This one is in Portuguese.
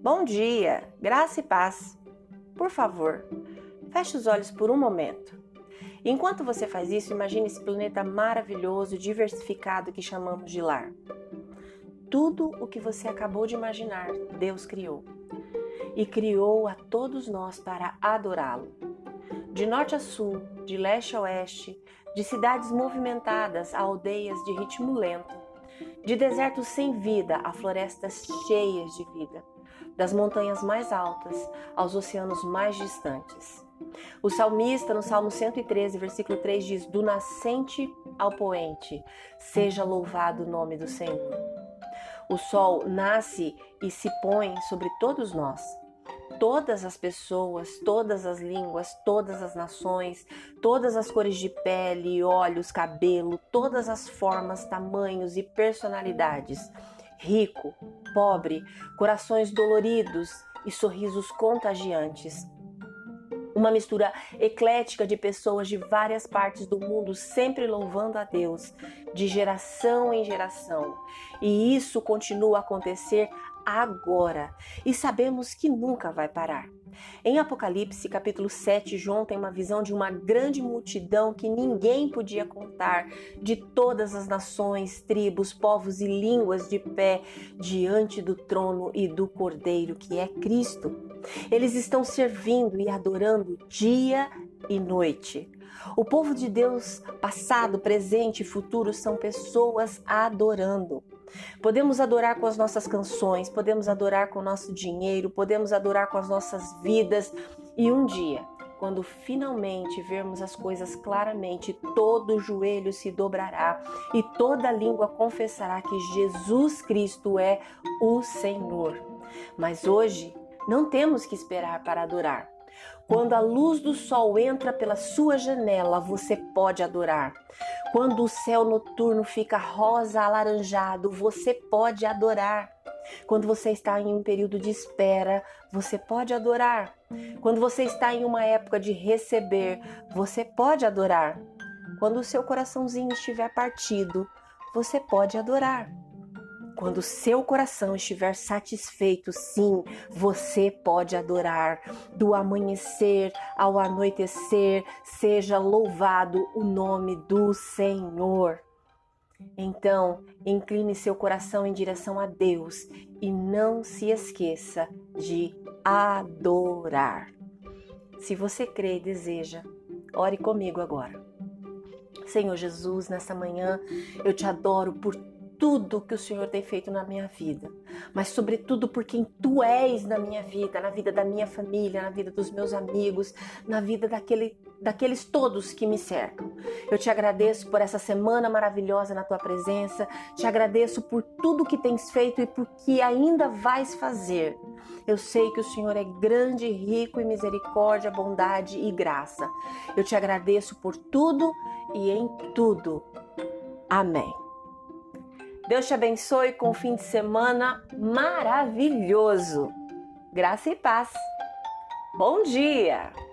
Bom dia, graça e paz. Por favor, feche os olhos por um momento. Enquanto você faz isso, imagine esse planeta maravilhoso, diversificado que chamamos de lar. Tudo o que você acabou de imaginar, Deus criou. E criou a todos nós para adorá-lo. De norte a sul, de leste a oeste, de cidades movimentadas a aldeias de ritmo lento, de desertos sem vida a florestas cheias de vida das montanhas mais altas aos oceanos mais distantes. O salmista, no Salmo 113, versículo 3, diz: Do nascente ao poente, seja louvado o nome do Senhor. O sol nasce e se põe sobre todos nós. Todas as pessoas, todas as línguas, todas as nações, todas as cores de pele, olhos, cabelo, todas as formas, tamanhos e personalidades rico, pobre, corações doloridos e sorrisos contagiantes. Uma mistura eclética de pessoas de várias partes do mundo sempre louvando a Deus, de geração em geração. E isso continua a acontecer agora e sabemos que nunca vai parar. Em Apocalipse, capítulo 7, João tem uma visão de uma grande multidão que ninguém podia contar, de todas as nações, tribos, povos e línguas de pé diante do trono e do Cordeiro, que é Cristo. Eles estão servindo e adorando dia e noite. O povo de Deus, passado, presente e futuro, são pessoas adorando. Podemos adorar com as nossas canções, podemos adorar com o nosso dinheiro, podemos adorar com as nossas vidas e um dia, quando finalmente vermos as coisas claramente, todo joelho se dobrará e toda língua confessará que Jesus Cristo é o Senhor. Mas hoje não temos que esperar para adorar. Quando a luz do sol entra pela sua janela, você pode adorar. Quando o céu noturno fica rosa alaranjado, você pode adorar. Quando você está em um período de espera, você pode adorar. Quando você está em uma época de receber, você pode adorar. Quando o seu coraçãozinho estiver partido, você pode adorar. Quando seu coração estiver satisfeito, sim, você pode adorar. Do amanhecer ao anoitecer, seja louvado o nome do Senhor. Então, incline seu coração em direção a Deus e não se esqueça de adorar. Se você crê e deseja, ore comigo agora. Senhor Jesus, nessa manhã eu te adoro por tudo que o Senhor tem feito na minha vida, mas sobretudo por quem tu és na minha vida, na vida da minha família, na vida dos meus amigos, na vida daquele, daqueles todos que me cercam. Eu te agradeço por essa semana maravilhosa na tua presença, te agradeço por tudo que tens feito e por que ainda vais fazer. Eu sei que o Senhor é grande, rico em misericórdia, bondade e graça. Eu te agradeço por tudo e em tudo. Amém. Deus te abençoe com um fim de semana maravilhoso. Graça e paz. Bom dia!